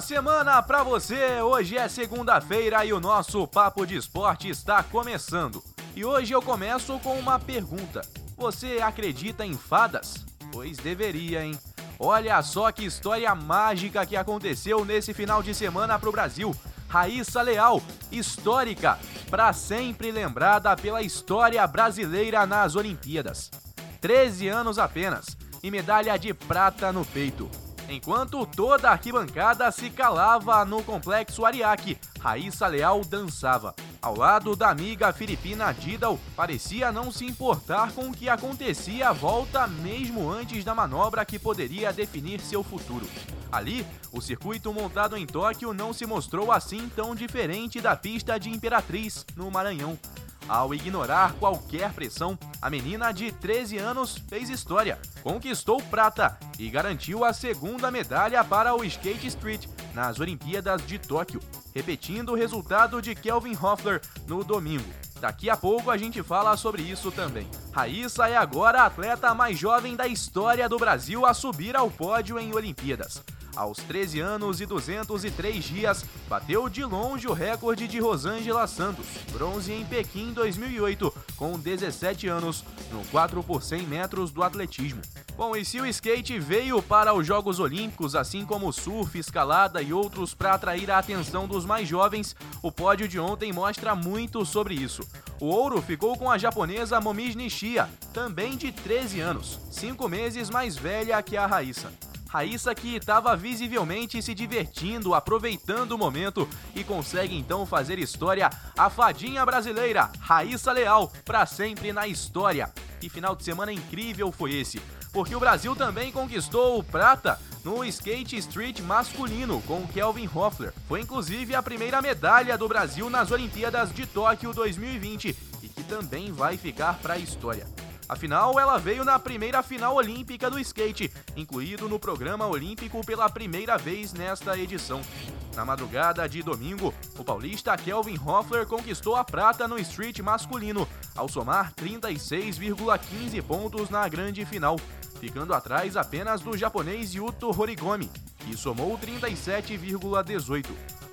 Semana para você! Hoje é segunda-feira e o nosso Papo de Esporte está começando. E hoje eu começo com uma pergunta: Você acredita em fadas? Pois deveria, hein? Olha só que história mágica que aconteceu nesse final de semana pro Brasil. Raíssa Leal, histórica, para sempre lembrada pela história brasileira nas Olimpíadas. 13 anos apenas e medalha de prata no peito. Enquanto toda a arquibancada se calava no complexo Ariake, Raíssa Leal dançava. Ao lado da amiga filipina Didal, parecia não se importar com o que acontecia à volta mesmo antes da manobra que poderia definir seu futuro. Ali, o circuito montado em Tóquio não se mostrou assim tão diferente da pista de Imperatriz, no Maranhão. Ao ignorar qualquer pressão, a menina de 13 anos fez história, conquistou prata e garantiu a segunda medalha para o Skate Street nas Olimpíadas de Tóquio, repetindo o resultado de Kelvin Hoffler no domingo. Daqui a pouco a gente fala sobre isso também. Raíssa é agora a atleta mais jovem da história do Brasil a subir ao pódio em Olimpíadas. Aos 13 anos e 203 dias, bateu de longe o recorde de Rosângela Santos, bronze em Pequim 2008, com 17 anos, no 4 por 100 metros do atletismo. Bom, e se o skate veio para os Jogos Olímpicos, assim como surf, escalada e outros para atrair a atenção dos mais jovens, o pódio de ontem mostra muito sobre isso. O ouro ficou com a japonesa Momiji Nishia, também de 13 anos, 5 meses mais velha que a Raíssa. Raíssa que estava visivelmente se divertindo, aproveitando o momento e consegue então fazer história. A fadinha brasileira, Raíssa Leal, para sempre na história. Que final de semana incrível foi esse? Porque o Brasil também conquistou o prata no skate street masculino com Kelvin Hoffler. Foi inclusive a primeira medalha do Brasil nas Olimpíadas de Tóquio 2020 e que também vai ficar para a história. Afinal, ela veio na primeira final olímpica do skate, incluído no programa olímpico pela primeira vez nesta edição. Na madrugada de domingo, o paulista Kelvin Hoffler conquistou a prata no street masculino, ao somar 36,15 pontos na grande final, ficando atrás apenas do japonês Yuto Horigomi, que somou 37,18.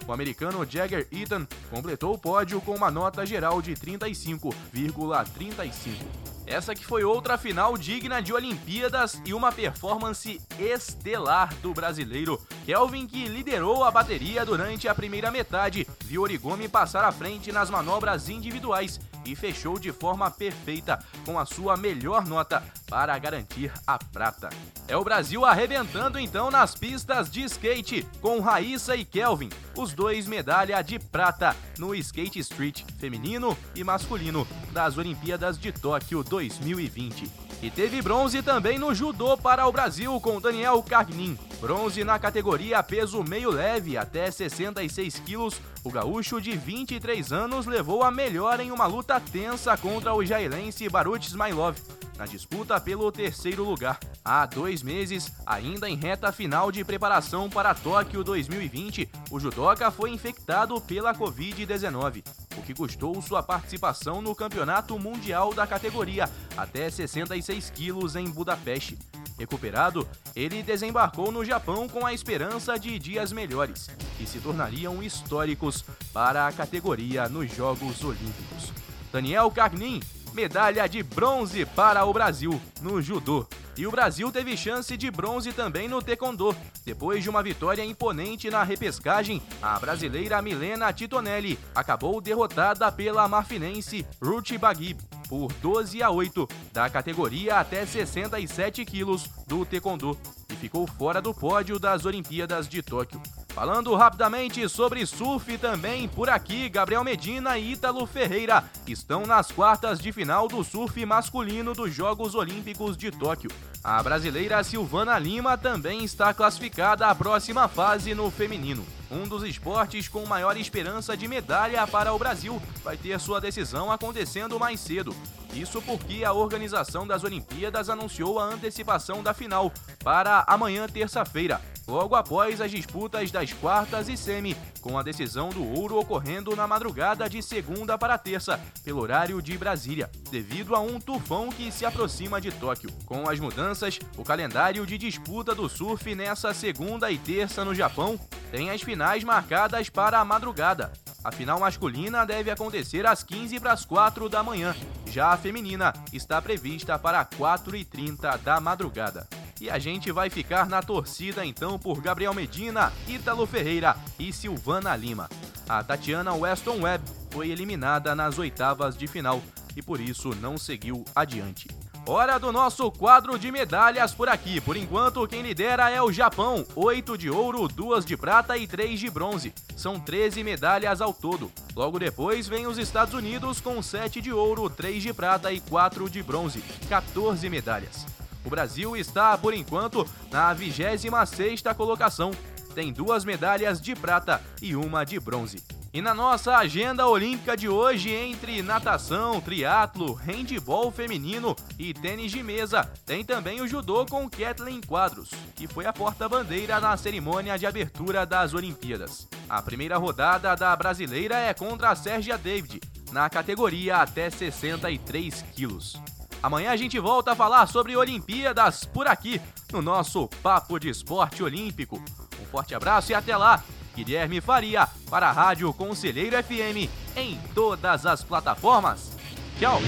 O americano Jagger Eaton completou o pódio com uma nota geral de 35,35. Essa que foi outra final digna de Olimpíadas e uma performance estelar do brasileiro. Kelvin, que liderou a bateria durante a primeira metade, viu Origami passar à frente nas manobras individuais e fechou de forma perfeita com a sua melhor nota para garantir a prata. É o Brasil arrebentando então nas pistas de skate com Raíssa e Kelvin, os dois medalha de prata no skate street feminino e masculino das Olimpíadas de Tóquio 2020. E teve bronze também no judô para o Brasil com Daniel Cargnin. Bronze na categoria peso meio leve até 66 quilos. O gaúcho de 23 anos levou a melhor em uma luta tensa contra o jailense Barut Smailov na disputa pelo terceiro lugar. Há dois meses, ainda em reta final de preparação para Tóquio 2020, o judoca foi infectado pela Covid-19 o que custou sua participação no Campeonato Mundial da categoria, até 66 quilos em Budapeste. Recuperado, ele desembarcou no Japão com a esperança de dias melhores, que se tornariam históricos para a categoria nos Jogos Olímpicos. Daniel Carnin, medalha de bronze para o Brasil no judô. E o Brasil teve chance de bronze também no taekwondo. Depois de uma vitória imponente na repescagem, a brasileira Milena Titonelli acabou derrotada pela marfinense Ruth Baguib por 12 a 8 da categoria até 67 quilos do taekwondo e ficou fora do pódio das Olimpíadas de Tóquio. Falando rapidamente sobre surf também, por aqui, Gabriel Medina e Ítalo Ferreira estão nas quartas de final do surf masculino dos Jogos Olímpicos de Tóquio. A brasileira Silvana Lima também está classificada à próxima fase no feminino. Um dos esportes com maior esperança de medalha para o Brasil vai ter sua decisão acontecendo mais cedo. Isso porque a organização das Olimpíadas anunciou a antecipação da final para amanhã, terça-feira. logo após as disputas das quartas e semi, com a decisão do ouro ocorrendo na madrugada de segunda para terça, pelo horário de Brasília, devido a um tufão que se aproxima de Tóquio. Com as mudanças, o calendário de disputa do surf nessa segunda e terça no Japão tem as finais marcadas para a madrugada. A final masculina deve acontecer às 15 para as 4 da manhã. Já a feminina está prevista para 4h30 da madrugada. E a gente vai ficar na torcida então por Gabriel Medina, Ítalo Ferreira e Silvana Lima. A Tatiana Weston Webb foi eliminada nas oitavas de final e por isso não seguiu adiante. Hora do nosso quadro de medalhas por aqui. Por enquanto, quem lidera é o Japão: 8 de ouro, 2 de prata e 3 de bronze. São 13 medalhas ao todo. Logo depois vem os Estados Unidos com 7 de ouro, 3 de prata e 4 de bronze. 14 medalhas. O Brasil está, por enquanto, na 26ª colocação. Tem duas medalhas de prata e uma de bronze. E na nossa agenda olímpica de hoje, entre natação, triatlo, handebol feminino e tênis de mesa, tem também o judô com Kathleen Quadros, que foi a porta-bandeira na cerimônia de abertura das Olimpíadas. A primeira rodada da brasileira é contra a Sérgia David, na categoria até 63 quilos. Amanhã a gente volta a falar sobre Olimpíadas por aqui, no nosso Papo de Esporte Olímpico. Um forte abraço e até lá! Guilherme Faria, para a Rádio Conselheiro FM, em todas as plataformas. Tchau!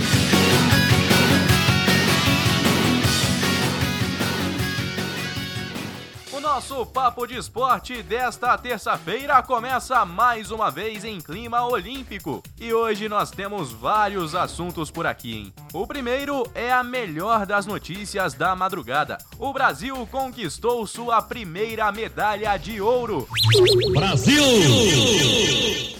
Nosso Papo de Esporte desta terça-feira começa mais uma vez em clima olímpico. E hoje nós temos vários assuntos por aqui, hein? O primeiro é a melhor das notícias da madrugada. O Brasil conquistou sua primeira medalha de ouro. Brasil!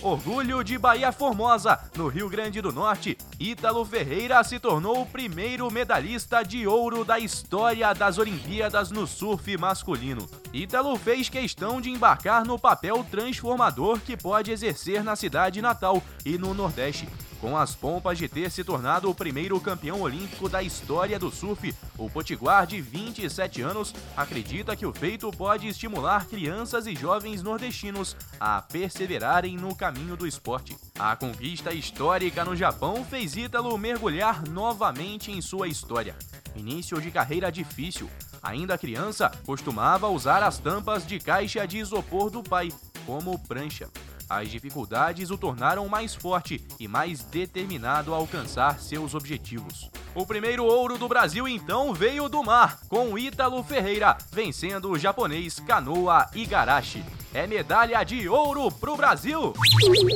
Orgulho de Bahia Formosa, no Rio Grande do Norte. Ítalo Ferreira se tornou o primeiro medalhista de ouro da história das Olimpíadas no surf masculino. Ítalo fez questão de embarcar no papel transformador que pode exercer na cidade natal e no Nordeste. Com as pompas de ter se tornado o primeiro campeão olímpico da história do surf, o potiguar de 27 anos acredita que o feito pode estimular crianças e jovens nordestinos a perseverarem no caminho do esporte. A conquista histórica no Japão fez Ítalo mergulhar novamente em sua história. Início de carreira difícil, Ainda criança, costumava usar as tampas de caixa de isopor do pai como prancha. As dificuldades o tornaram mais forte e mais determinado a alcançar seus objetivos. O primeiro ouro do Brasil então veio do mar, com Ítalo Ferreira vencendo o japonês Kanoa Igarashi. É medalha de ouro pro Brasil!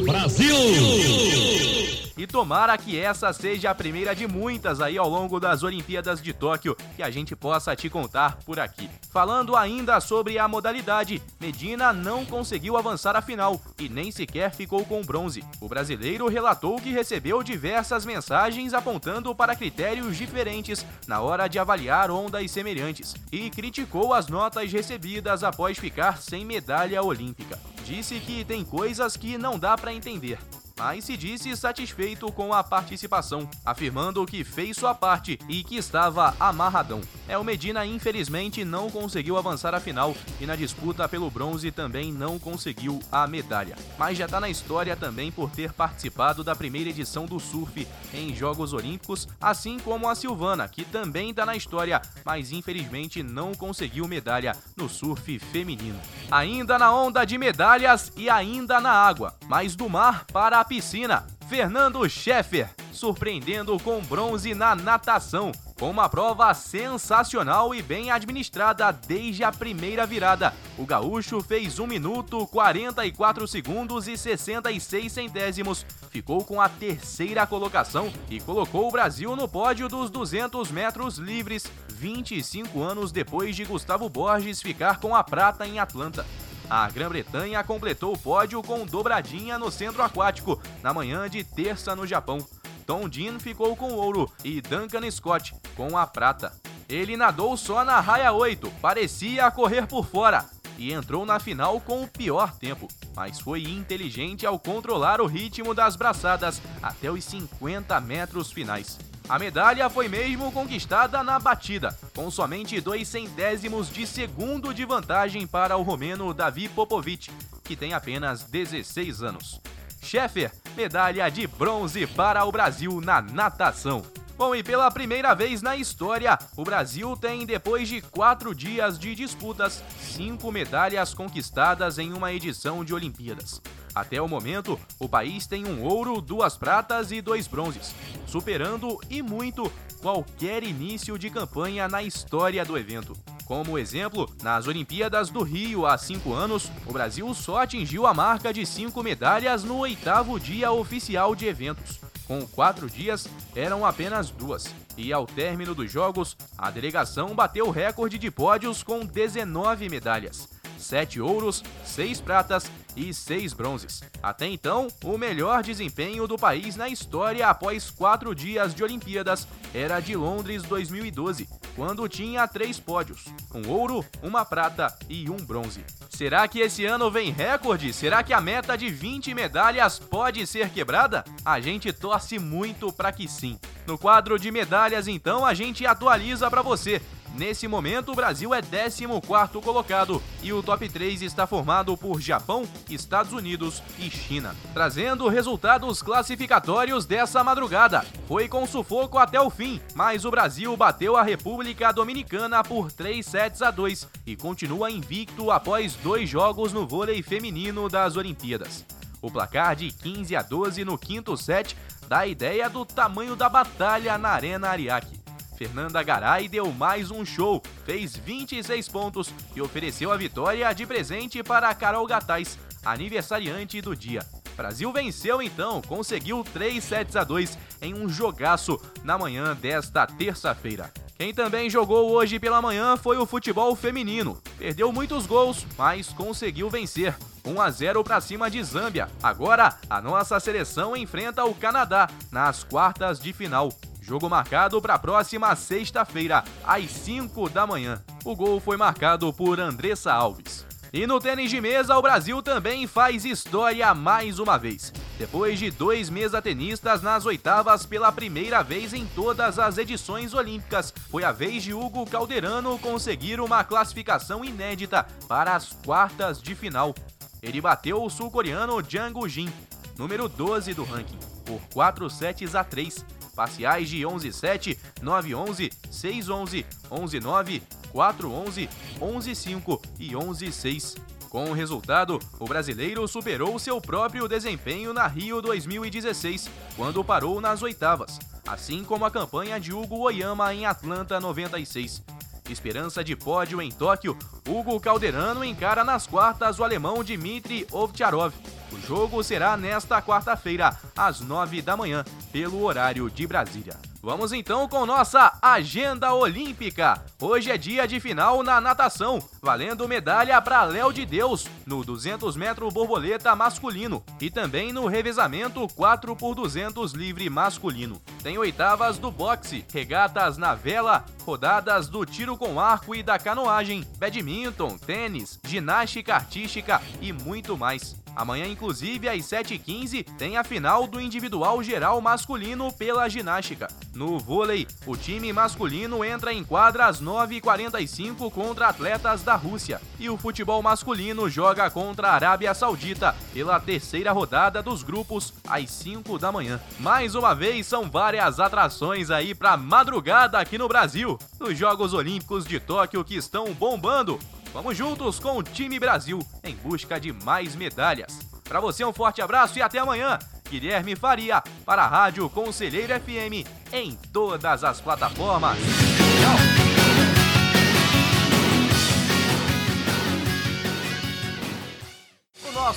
Brasil! E tomara que essa seja a primeira de muitas aí ao longo das Olimpíadas de Tóquio que a gente possa te contar por aqui. Falando ainda sobre a modalidade, Medina não conseguiu avançar a final e nem sequer ficou com bronze. O brasileiro relatou que recebeu diversas mensagens apontando para critérios diferentes na hora de avaliar ondas semelhantes e criticou as notas recebidas após ficar sem medalha olímpica. Disse que tem coisas que não dá para entender mas se disse satisfeito com a participação, afirmando que fez sua parte e que estava amarradão. É, o Medina infelizmente não conseguiu avançar a final e na disputa pelo bronze também não conseguiu a medalha. Mas já está na história também por ter participado da primeira edição do surf em Jogos Olímpicos, assim como a Silvana, que também está na história, mas infelizmente não conseguiu medalha no surf feminino. Ainda na onda de medalhas e ainda na água, mas do mar para a piscina, Fernando Scheffer, surpreendendo com bronze na natação. Com uma prova sensacional e bem administrada desde a primeira virada, o gaúcho fez 1 minuto 44 segundos e 66 centésimos, ficou com a terceira colocação e colocou o Brasil no pódio dos 200 metros livres, 25 anos depois de Gustavo Borges ficar com a prata em Atlanta. A Grã-Bretanha completou o pódio com dobradinha no centro aquático na manhã de terça no Japão. Tom Dean ficou com ouro e Duncan Scott com a prata. Ele nadou só na raia 8, parecia correr por fora e entrou na final com o pior tempo, mas foi inteligente ao controlar o ritmo das braçadas até os 50 metros finais. A medalha foi mesmo conquistada na batida, com somente dois centésimos de segundo de vantagem para o romeno Davi Popovic, que tem apenas 16 anos. Scheffer, medalha de bronze para o Brasil na natação. Bom, e pela primeira vez na história, o Brasil tem, depois de quatro dias de disputas, cinco medalhas conquistadas em uma edição de Olimpíadas. Até o momento, o país tem um ouro, duas pratas e dois bronzes, superando e muito qualquer início de campanha na história do evento. Como exemplo, nas Olimpíadas do Rio há cinco anos, o Brasil só atingiu a marca de cinco medalhas no oitavo dia oficial de eventos. Com quatro dias, eram apenas duas. E ao término dos jogos, a delegação bateu o recorde de pódios com 19 medalhas. Sete ouros, seis pratas e seis bronzes. Até então, o melhor desempenho do país na história após quatro dias de Olimpíadas era de Londres 2012, quando tinha três pódios: um ouro, uma prata e um bronze. Será que esse ano vem recorde? Será que a meta de 20 medalhas pode ser quebrada? A gente torce muito para que sim. No quadro de medalhas, então, a gente atualiza para você. Nesse momento, o Brasil é 14º colocado e o top 3 está formado por Japão, Estados Unidos e China. Trazendo resultados classificatórios dessa madrugada. Foi com sufoco até o fim, mas o Brasil bateu a República Dominicana por 3 sets a 2 e continua invicto após dois jogos no vôlei feminino das Olimpíadas. O placar de 15 a 12 no quinto set dá ideia do tamanho da batalha na Arena Ariake. Fernanda Garay deu mais um show, fez 26 pontos e ofereceu a vitória de presente para Carol Gataz, aniversariante do dia. Brasil venceu então, conseguiu 3 sets a 2 em um jogaço na manhã desta terça-feira. Quem também jogou hoje pela manhã foi o futebol feminino. Perdeu muitos gols, mas conseguiu vencer. 1 a 0 para cima de Zâmbia. Agora, a nossa seleção enfrenta o Canadá nas quartas de final. Jogo marcado para a próxima sexta-feira, às 5 da manhã. O gol foi marcado por Andressa Alves. E no tênis de mesa, o Brasil também faz história mais uma vez. Depois de dois mesa-tenistas nas oitavas pela primeira vez em todas as edições olímpicas, foi a vez de Hugo Calderano conseguir uma classificação inédita para as quartas de final. Ele bateu o sul-coreano Jang Jin, número 12 do ranking, por 4 sets a 3 parciais de 11-7, 9-11, 6-11, 11-9, 4-11, 11-5 e 11-6. Com o resultado, o brasileiro superou seu próprio desempenho na Rio 2016, quando parou nas oitavas, assim como a campanha de Hugo Oyama em Atlanta 96. Esperança de pódio em Tóquio, Hugo Calderano encara nas quartas o alemão Dmitry Ovtcharov. O jogo será nesta quarta-feira, às nove da manhã, pelo horário de Brasília. Vamos então com nossa agenda olímpica. Hoje é dia de final na natação, valendo medalha para Léo de Deus no 200 metros borboleta masculino e também no revezamento 4 por 200 livre masculino. Tem oitavas do boxe, regatas na vela, rodadas do tiro com arco e da canoagem, badminton, tênis, ginástica artística e muito mais. Amanhã, inclusive, às 7h15, tem a final do individual geral masculino pela ginástica. No vôlei, o time masculino entra em quadra às 9h45 contra atletas da Rússia. E o futebol masculino joga contra a Arábia Saudita pela terceira rodada dos grupos às 5 da manhã. Mais uma vez, são várias atrações aí pra madrugada aqui no Brasil. Nos Jogos Olímpicos de Tóquio que estão bombando. Vamos juntos com o time Brasil em busca de mais medalhas. Para você um forte abraço e até amanhã. Guilherme Faria para a Rádio Conselheiro FM em todas as plataformas. Tchau.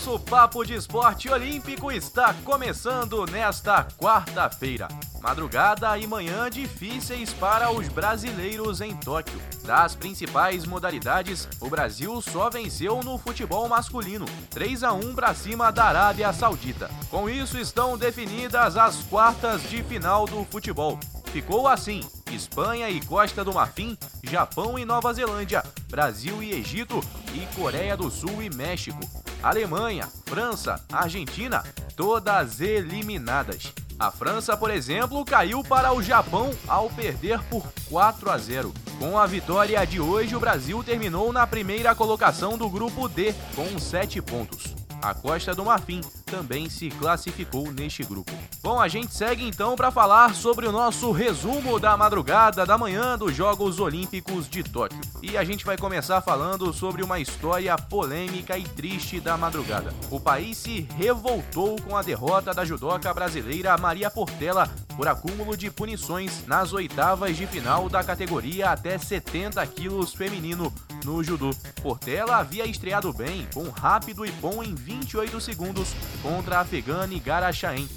Nosso Papo de Esporte Olímpico está começando nesta quarta-feira. Madrugada e manhã difíceis para os brasileiros em Tóquio. Das principais modalidades, o Brasil só venceu no futebol masculino, 3 a 1 para cima da Arábia Saudita. Com isso estão definidas as quartas de final do futebol. Ficou assim: Espanha e Costa do Marfim, Japão e Nova Zelândia, Brasil e Egito e Coreia do Sul e México. Alemanha, França, Argentina, todas eliminadas. A França, por exemplo, caiu para o Japão ao perder por 4 a 0. Com a vitória de hoje, o Brasil terminou na primeira colocação do grupo D com 7 pontos. A Costa do Marfim também se classificou neste grupo. Bom, a gente segue então para falar sobre o nosso resumo da madrugada da manhã dos Jogos Olímpicos de Tóquio. E a gente vai começar falando sobre uma história polêmica e triste da madrugada. O país se revoltou com a derrota da judoca brasileira Maria Portela por acúmulo de punições nas oitavas de final da categoria até 70 quilos feminino no judô. Portela havia estreado bem, com rápido e bom em 28 segundos contra a afegã Nigara Shaen.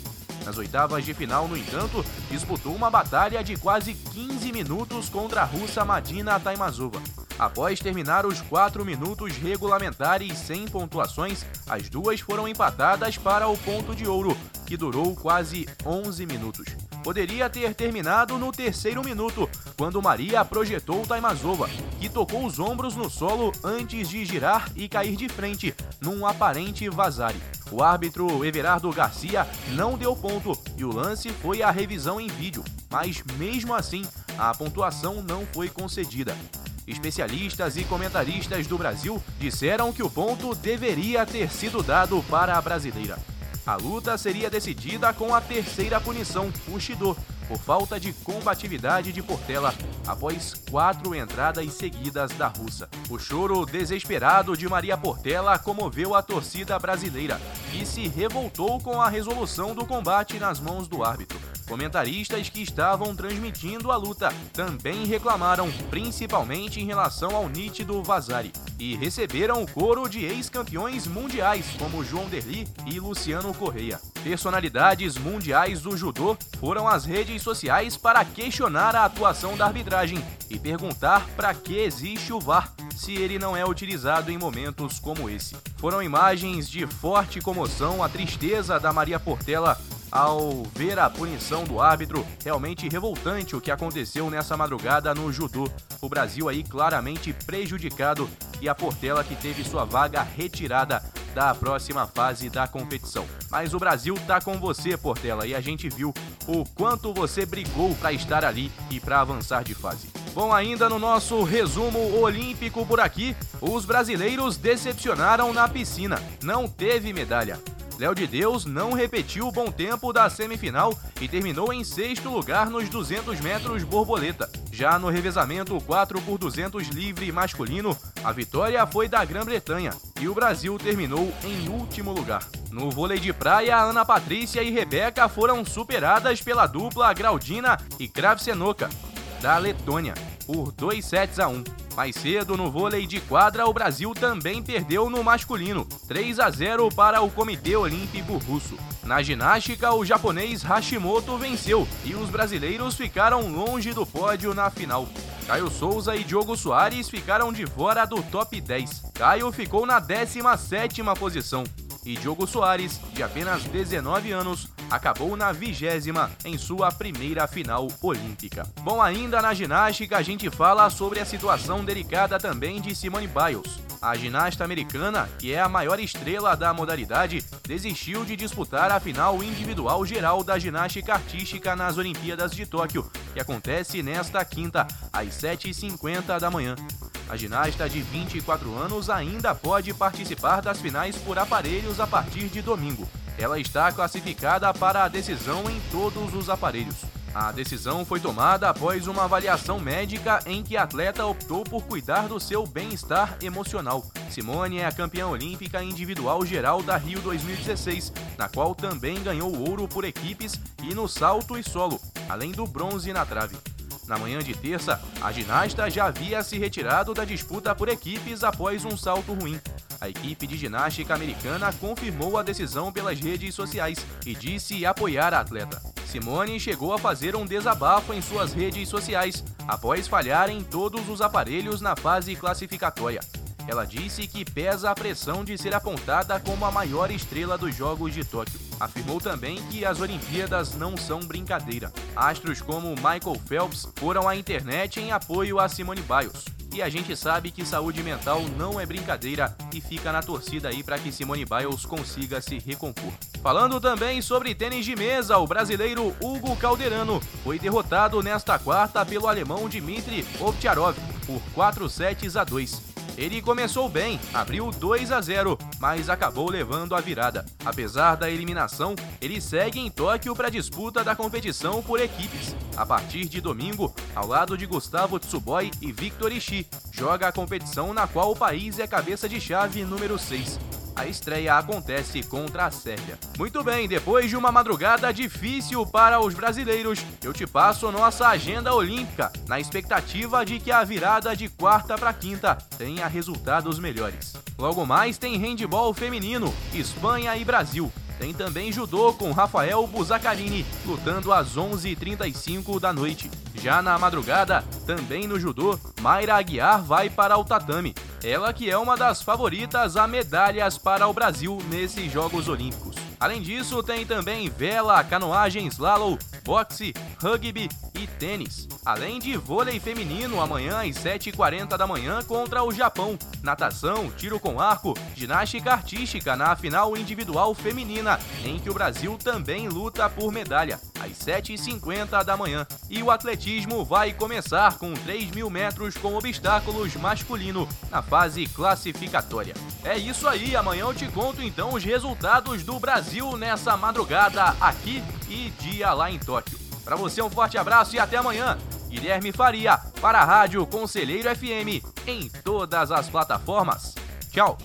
Nas oitavas de final, no entanto, disputou uma batalha de quase 15 minutos contra a russa Madina Taimazova. Após terminar os 4 minutos regulamentares sem pontuações, as duas foram empatadas para o ponto de ouro, que durou quase 11 minutos poderia ter terminado no terceiro minuto, quando Maria projetou Taimazova, que tocou os ombros no solo antes de girar e cair de frente, num aparente vazare. O árbitro Everardo Garcia não deu ponto e o lance foi à revisão em vídeo, mas mesmo assim a pontuação não foi concedida. Especialistas e comentaristas do Brasil disseram que o ponto deveria ter sido dado para a brasileira. A luta seria decidida com a terceira punição, o Shido, por falta de combatividade de Portela após quatro entradas seguidas da russa. O choro desesperado de Maria Portela comoveu a torcida brasileira, que se revoltou com a resolução do combate nas mãos do árbitro. Comentaristas que estavam transmitindo a luta também reclamaram, principalmente em relação ao nítido Vazari, e receberam o coro de ex-campeões mundiais como João Derli e Luciano Correia. Personalidades mundiais do judô foram às redes sociais para questionar a atuação da arbitragem e perguntar para que existe o VAR se ele não é utilizado em momentos como esse. Foram imagens de forte comoção, a tristeza da Maria Portela ao ver a punição do árbitro. Realmente revoltante o que aconteceu nessa madrugada no judô. O Brasil aí claramente prejudicado e a Portela que teve sua vaga retirada da próxima fase da competição. Mas o Brasil tá com você, Portela, e a gente viu o quanto você brigou para estar ali e para avançar de fase. Bom, ainda no nosso resumo olímpico por aqui, os brasileiros decepcionaram na piscina. Não teve medalha. Léo de Deus não repetiu o bom tempo da semifinal e terminou em sexto lugar nos 200 metros borboleta. Já no revezamento 4 por 200 livre masculino, a vitória foi da Grã-Bretanha e o Brasil terminou em último lugar. No vôlei de praia, Ana Patrícia e Rebeca foram superadas pela dupla Graudina e Kravsenoka, da Letônia, por 2 sets a 1. Mais cedo, no vôlei de quadra, o Brasil também perdeu no masculino, 3 a 0 para o Comitê Olímpico Russo. Na ginástica, o japonês Hashimoto venceu e os brasileiros ficaram longe do pódio na final. Caio Souza e Diogo Soares ficaram de fora do top 10. Caio ficou na 17ª posição e Diogo Soares, de apenas 19 anos, acabou na vigésima em sua primeira final olímpica. Bom, ainda na ginástica a gente fala sobre a situação delicada também de Simone Biles. A ginasta americana, que é a maior estrela da modalidade, desistiu de disputar a final individual geral da ginástica artística nas Olimpíadas de Tóquio, que acontece nesta quinta, às 7h50 da manhã. A ginasta de 24 anos ainda pode participar das finais por aparelhos a partir de domingo. Ela está classificada para a decisão em todos os aparelhos. A decisão foi tomada após uma avaliação médica em que a atleta optou por cuidar do seu bem-estar emocional. Simone é a campeã olímpica individual geral da Rio 2016, na qual também ganhou ouro por equipes e no salto e solo, além do bronze na trave. Na manhã de terça, a ginasta já havia se retirado da disputa por equipes após um salto ruim. A equipe de ginástica americana confirmou a decisão pelas redes sociais e disse apoiar a atleta. Simone chegou a fazer um desabafo em suas redes sociais após falhar em todos os aparelhos na fase classificatória. Ela disse que pesa a pressão de ser apontada como a maior estrela dos Jogos de Tóquio. Afirmou também que as Olimpíadas não são brincadeira. Astros como Michael Phelps foram à internet em apoio a Simone Biles. E a gente sabe que saúde mental não é brincadeira e fica na torcida aí para que Simone Biles consiga se recompor. Falando também sobre tênis de mesa, o brasileiro Hugo Calderano foi derrotado nesta quarta pelo alemão Dmitry Ovtcharov por 4 sets a 2. Ele começou bem, abriu 2 a 0, mas acabou levando a virada. Apesar da eliminação, ele segue em Tóquio para a disputa da competição por equipes. A partir de domingo, ao lado de Gustavo Tsuboi e Victor Ishii, joga a competição na qual o país é cabeça de chave número 6 a estreia acontece contra a Sérvia. Muito bem, depois de uma madrugada difícil para os brasileiros, eu te passo nossa agenda olímpica, na expectativa de que a virada de quarta para quinta tenha resultados melhores. Logo mais tem handball feminino, Espanha e Brasil. Tem também judô com Rafael Buzacarini, lutando às 11h35 da noite. Já na madrugada, também no judô, Mayra Aguiar vai para o tatame. Ela que é uma das favoritas a medalhas para o Brasil nesses Jogos Olímpicos. Além disso, tem também vela, canoagem, slalom, boxe, rugby e tênis. Além de vôlei feminino amanhã às 7h40 da manhã contra o Japão. Natação, tiro com arco, ginástica artística na final individual feminina, em que o Brasil também luta por medalha, às 7h50 da manhã. E o atletismo vai começar com 3 mil metros com obstáculos masculino na fase classificatória. É isso aí, amanhã eu te conto então os resultados do Brasil nessa madrugada aqui e dia lá em Tóquio. Para você um forte abraço e até amanhã. Guilherme Faria, para a Rádio Conselheiro FM, em todas as plataformas. Tchau!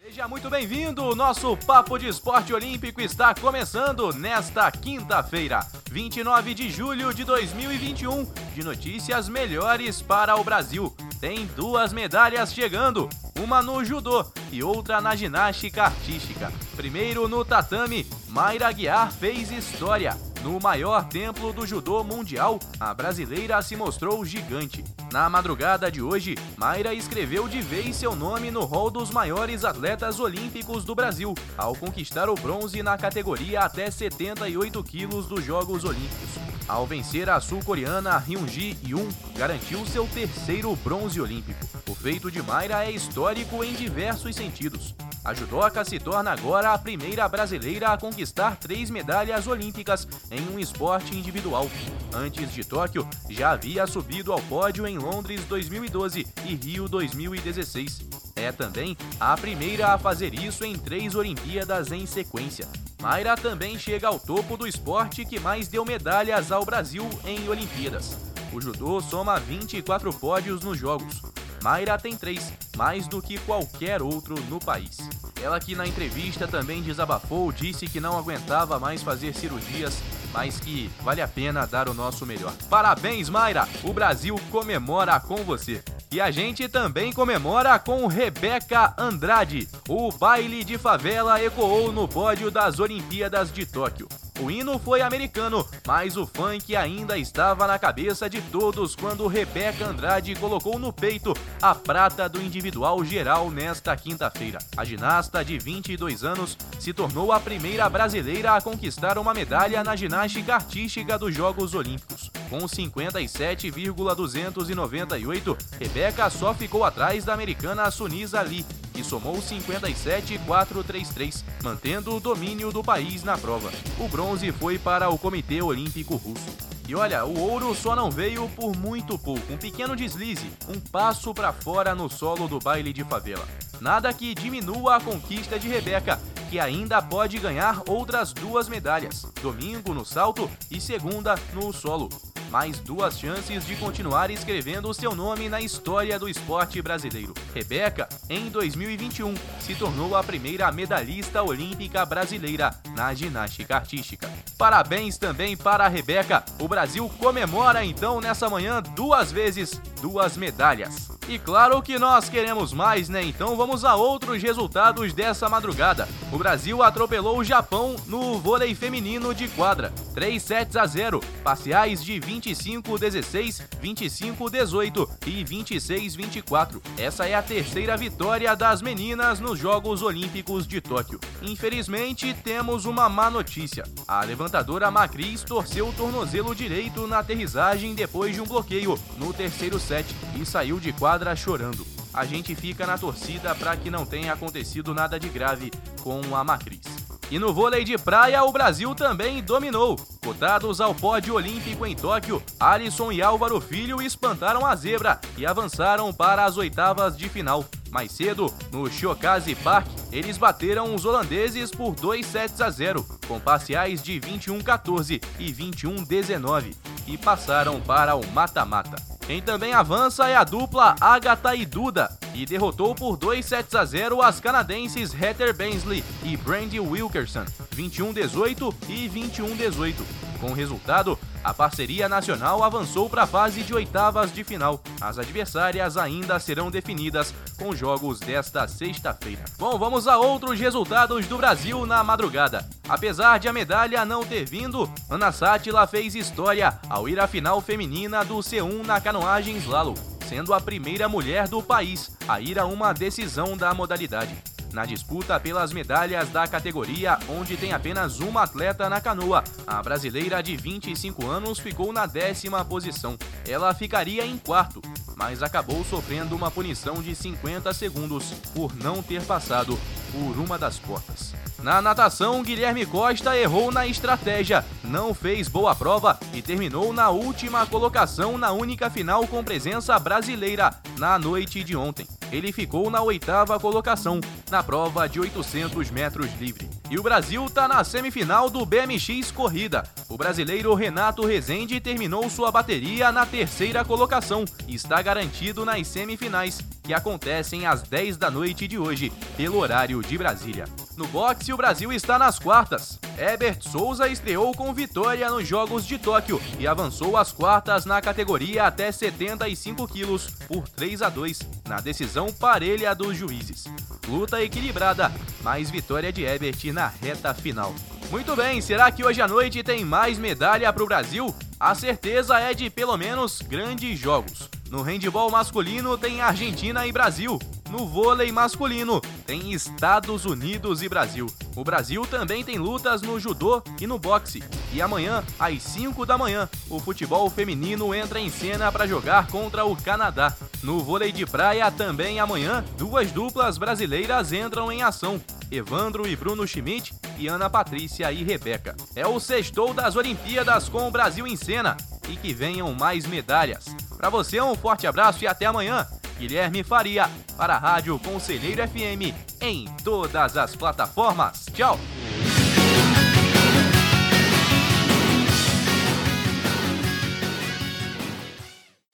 Seja muito bem-vindo! O nosso Papo de Esporte Olímpico está começando nesta quinta-feira, 29 de julho de 2021, de notícias melhores para o Brasil. Tem duas medalhas chegando uma no judô e outra na ginástica artística. Primeiro no tatame, Mayra Guiar fez história. No maior templo do judô mundial, a brasileira se mostrou gigante. Na madrugada de hoje, Mayra escreveu de vez seu nome no hall dos maiores atletas olímpicos do Brasil, ao conquistar o bronze na categoria até 78 quilos dos Jogos Olímpicos. Ao vencer a sul-coreana Hyunji Yoon, garantiu seu terceiro bronze olímpico. O feito de Mayra é histórico em diversos sentidos. A judoca se torna agora a primeira brasileira a conquistar três medalhas olímpicas em um esporte individual. Antes de Tóquio, já havia subido ao pódio em Londres 2012 e Rio 2016. É também a primeira a fazer isso em três Olimpíadas em sequência. Mayra também chega ao topo do esporte que mais deu medalhas ao Brasil em Olimpíadas. O judô soma 24 pódios nos Jogos. Mayra tem três, mais do que qualquer outro no país. Ela que na entrevista também desabafou, disse que não aguentava mais fazer cirurgias, mas que vale a pena dar o nosso melhor. Parabéns, Mayra! O Brasil comemora com você. E a gente também comemora com Rebeca Andrade. O baile de favela ecoou no pódio das Olimpíadas de Tóquio. O hino foi americano, mas o funk ainda estava na cabeça de todos quando Rebeca Andrade colocou no peito a prata do individual geral nesta quinta-feira. A ginasta de 22 anos se tornou a primeira brasileira a conquistar uma medalha na ginástica artística dos Jogos Olímpicos. Com 57,298, Rebeca só ficou atrás da americana Sunisa Lee, que somou 57,433, mantendo o domínio do país na prova. O bronze foi para o Comitê Olímpico Russo. E olha, o ouro só não veio por muito pouco. Um pequeno deslize, um passo para fora no solo do baile de favela. Nada que diminua a conquista de Rebeca, que ainda pode ganhar outras duas medalhas: domingo no salto e segunda no solo mais duas chances de continuar escrevendo o seu nome na história do esporte brasileiro. Rebeca, em 2021, se tornou a primeira medalhista olímpica brasileira na ginástica artística. Parabéns também para a Rebeca. O Brasil comemora então nessa manhã duas vezes duas medalhas. E claro que nós queremos mais, né? Então vamos a outros resultados dessa madrugada. O Brasil atropelou o Japão no vôlei feminino de quadra. 3 sets a 0, parciais de 25-16, 25-18 e 26-24. Essa é a terceira vitória das meninas nos Jogos Olímpicos de Tóquio. Infelizmente, temos uma má notícia. A levantadora Macris torceu o tornozelo direito na aterrissagem depois de um bloqueio no terceiro set e saiu de quadra chorando. A gente fica na torcida para que não tenha acontecido nada de grave com a Macris. E no vôlei de praia, o Brasil também dominou. Cotados ao pódio olímpico em Tóquio, Alisson e Álvaro Filho espantaram a zebra e avançaram para as oitavas de final. Mais cedo, no Shokazi Park, eles bateram os holandeses por 2 sets a 0, com parciais de 21-14 e 21-19, e passaram para o mata-mata. Quem também avança é a dupla Agatha e Duda, e derrotou por 2 sets a 0 as canadenses Heather Bensley e Brandy Wilkerson, 21-18 e 21-18. Com o resultado, a parceria nacional avançou para a fase de oitavas de final. As adversárias ainda serão definidas com jogos desta sexta-feira. Bom, vamos a outros resultados do Brasil na madrugada. Apesar de a medalha não ter vindo, Ana Sátila fez história ao ir à final feminina do C1 na canoagem slalom, sendo a primeira mulher do país a ir a uma decisão da modalidade na disputa pelas medalhas da categoria, onde tem apenas uma atleta na canoa. A brasileira de 25 anos ficou na décima posição. Ela ficaria em quarto, mas acabou sofrendo uma punição de 50 segundos por não ter passado por uma das portas. Na natação, Guilherme Costa errou na estratégia, não fez boa prova e terminou na última colocação na única final com presença brasileira na noite de ontem. Ele ficou na oitava colocação na prova de 800 metros livre. E o Brasil está na semifinal do BMX Corrida. O brasileiro Renato Rezende terminou sua bateria na terceira colocação e está garantido nas semifinais, que acontecem às 10 da noite de hoje, pelo horário de Brasília. No boxe, o Brasil está nas quartas. Herbert Souza estreou com vitória nos Jogos de Tóquio e avançou às quartas na categoria até 75 quilos por 3 a 2 na decisão parelha dos juízes. Luta equilibrada, mais vitória de Herbert na reta final. Muito bem, será que hoje à noite tem mais medalha para o Brasil? A certeza é de pelo menos grandes jogos. No handebol masculino tem Argentina e Brasil. No vôlei masculino tem Estados Unidos e Brasil. O Brasil também tem lutas no judô e no boxe. E amanhã, às 5 da manhã, o futebol feminino entra em cena para jogar contra o Canadá. No vôlei de praia também amanhã, duas duplas brasileiras entram em ação. Evandro e Bruno Schmidt e Ana Patrícia e Rebeca. É o sextou das Olimpíadas com o Brasil em cena. E que venham mais medalhas. Para você, um forte abraço e até amanhã. Guilherme Faria, para a Rádio Conselheiro FM, em todas as plataformas. Tchau!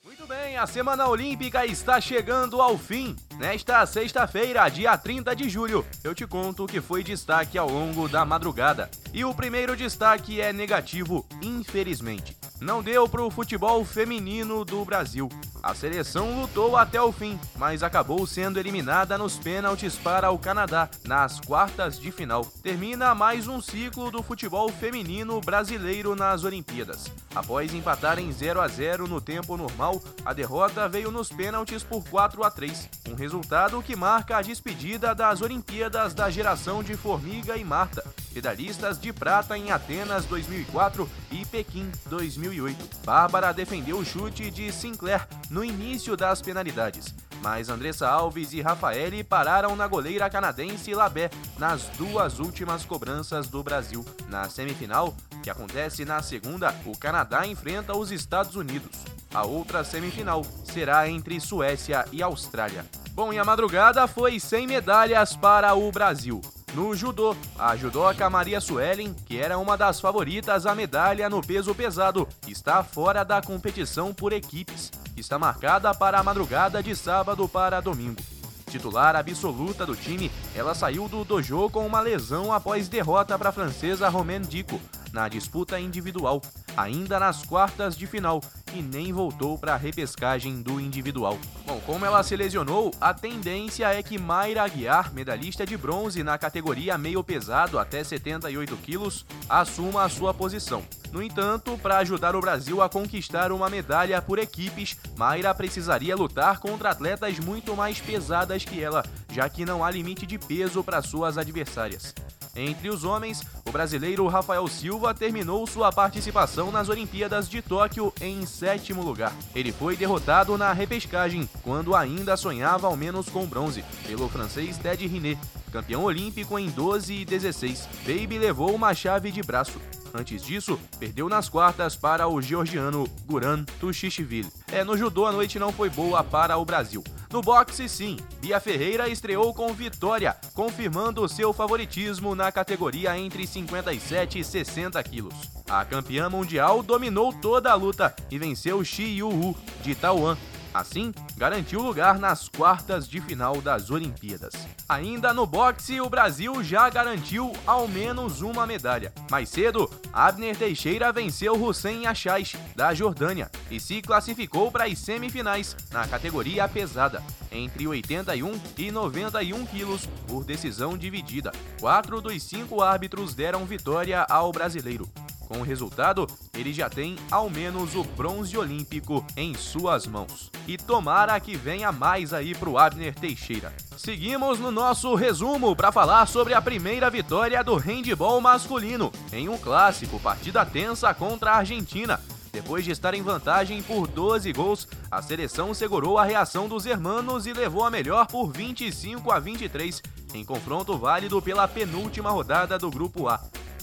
Muito bem, a Semana Olímpica está chegando ao fim. Nesta sexta-feira, dia 30 de julho, eu te conto o que foi destaque ao longo da madrugada. E o primeiro destaque é negativo, infelizmente não deu para o futebol feminino do Brasil. A seleção lutou até o fim, mas acabou sendo eliminada nos pênaltis para o Canadá nas quartas de final. Termina mais um ciclo do futebol feminino brasileiro nas Olimpíadas. Após empatar em 0 a 0 no tempo normal, a derrota veio nos pênaltis por 4 a 3, um resultado que marca a despedida das Olimpíadas da geração de Formiga e Marta, medalhistas de prata em Atenas 2004 e Pequim 2008. Bárbara defendeu o chute de Sinclair no início das penalidades, mas Andressa Alves e Rafaele pararam na goleira canadense Labé nas duas últimas cobranças do Brasil. Na semifinal, que acontece na segunda, o Canadá enfrenta os Estados Unidos. A outra semifinal será entre Suécia e Austrália. Bom, e a madrugada foi sem medalhas para o Brasil. No judô, a judoca Maria Suelen, que era uma das favoritas à medalha no peso pesado, está fora da competição por equipes. Está marcada para a madrugada de sábado para domingo. Titular absoluta do time, ela saiu do dojo com uma lesão após derrota para a francesa Romaine Dico na disputa individual, ainda nas quartas de final, e nem voltou para a repescagem do individual. Bom, como ela se lesionou, a tendência é que Mayra Aguiar, medalhista de bronze na categoria meio pesado até 78 quilos, assuma a sua posição. No entanto, para ajudar o Brasil a conquistar uma medalha por equipes, Mayra precisaria lutar contra atletas muito mais pesadas que ela, já que não há limite de peso para suas adversárias. Entre os homens, o brasileiro Rafael Silva terminou sua participação nas Olimpíadas de Tóquio em sétimo lugar. Ele foi derrotado na repescagem, quando ainda sonhava ao menos com bronze, pelo francês Ted Riné, campeão olímpico em 12 e 16. Baby levou uma chave de braço. Antes disso, perdeu nas quartas para o georgiano Guran Tushishvili. É, no judô a noite não foi boa para o Brasil. No boxe, sim, Bia Ferreira estreou com vitória, confirmando seu favoritismo na categoria entre 57 e 60 quilos. A campeã mundial dominou toda a luta e venceu Shi Yu de Taiwan Assim, garantiu lugar nas quartas de final das Olimpíadas. Ainda no boxe, o Brasil já garantiu ao menos uma medalha. Mais cedo, Abner Teixeira venceu Hussein Achais, da Jordânia, e se classificou para as semifinais na categoria pesada, entre 81 e 91 quilos, por decisão dividida. Quatro dos cinco árbitros deram vitória ao brasileiro. Com o resultado, ele já tem ao menos o bronze olímpico em suas mãos. E tomara que venha mais aí pro Abner Teixeira. Seguimos no nosso resumo para falar sobre a primeira vitória do handball masculino em um clássico, partida tensa contra a Argentina. Depois de estar em vantagem por 12 gols, a seleção segurou a reação dos hermanos e levou a melhor por 25 a 23, em confronto válido pela penúltima rodada do Grupo A.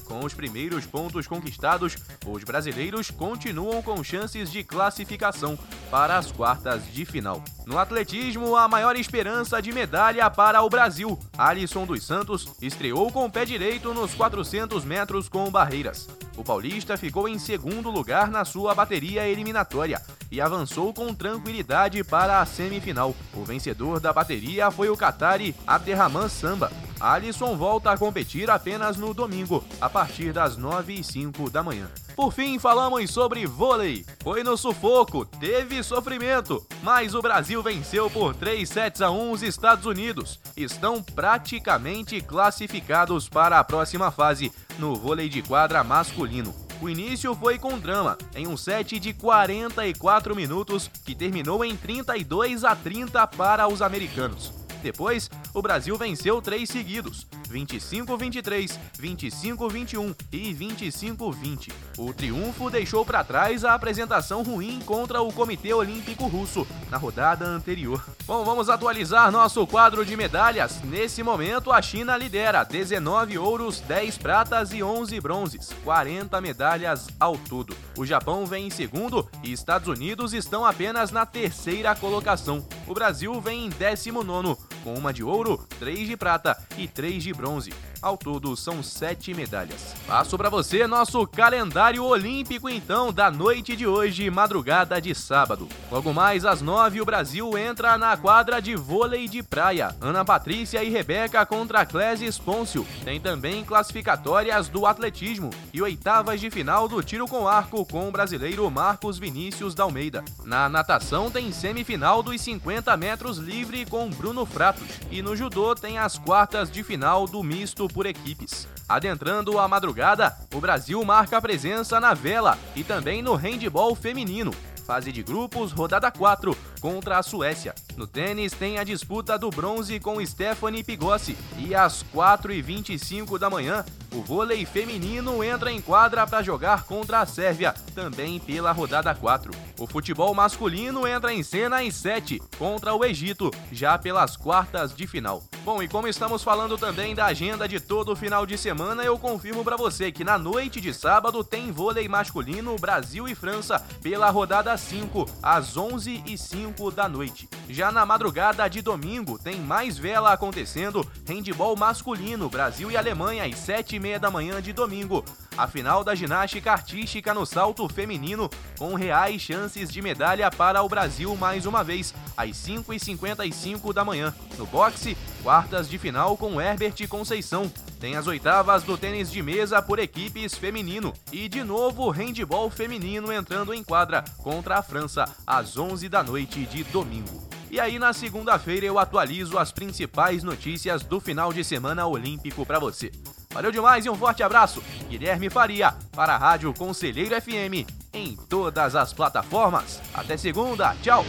Com os primeiros pontos conquistados, os brasileiros continuam com chances de classificação para as quartas de final. No atletismo, a maior esperança de medalha para o Brasil. Alisson dos Santos estreou com o pé direito nos 400 metros com barreiras. O paulista ficou em segundo lugar na sua bateria eliminatória e avançou com tranquilidade para a semifinal. O vencedor da bateria foi o Qatari Abderrahman Samba. Alisson volta a competir apenas no domingo, a partir das 9 e 5 da manhã. Por fim, falamos sobre vôlei. Foi no sufoco, teve sofrimento, mas o Brasil venceu por 3 sets a 1 os Estados Unidos. Estão praticamente classificados para a próxima fase no vôlei de quadra masculino. O início foi com drama, em um set de 44 minutos que terminou em 32 a 30 para os americanos. Depois, o Brasil venceu três seguidos, 25-23, 25-21 e 25-20. O triunfo deixou para trás a apresentação ruim contra o Comitê Olímpico Russo na rodada anterior. Bom, vamos atualizar nosso quadro de medalhas. Nesse momento, a China lidera 19 ouros, 10 pratas e 11 bronzes, 40 medalhas ao todo. O Japão vem em segundo e Estados Unidos estão apenas na terceira colocação. O Brasil vem em 19 com uma de ouro, três de prata e três de bronze. Ao todo, são sete medalhas. Passo para você nosso calendário olímpico, então, da noite de hoje, madrugada de sábado. Logo mais às nove, o Brasil entra na quadra de vôlei de praia. Ana Patrícia e Rebeca contra Clésis Pôncio. Tem também classificatórias do atletismo e oitavas de final do tiro com arco com o brasileiro Marcos Vinícius da Almeida. Na natação, tem semifinal dos 50 metros livre com Bruno Fratos. E no judô, tem as quartas de final do misto por equipes. Adentrando a madrugada, o Brasil marca presença na vela e também no handball feminino. Fase de grupos, rodada 4, contra a Suécia. No tênis, tem a disputa do bronze com Stephanie Pigossi. E às 4h25 da manhã, o vôlei feminino entra em quadra para jogar contra a Sérvia, também pela rodada 4. O futebol masculino entra em cena em 7 contra o Egito, já pelas quartas de final. Bom, e como estamos falando também da agenda de todo o final de semana, eu confirmo para você que na noite de sábado tem vôlei masculino Brasil e França pela rodada 5 às 11h05 da noite. Já na madrugada de domingo tem mais vela acontecendo, handball masculino Brasil e Alemanha às 7h30 da manhã de domingo. A final da ginástica artística no salto feminino com reais chances de medalha para o Brasil mais uma vez às 5h55 da manhã. No boxe, quartas de final com Herbert Conceição. Tem as oitavas do tênis de mesa por equipes feminino e de novo handball feminino entrando em quadra contra a França às 11 da noite de domingo. E aí na segunda-feira eu atualizo as principais notícias do final de semana olímpico para você. Valeu demais e um forte abraço. Guilherme Faria para a Rádio Conselheiro FM em todas as plataformas. Até segunda. Tchau.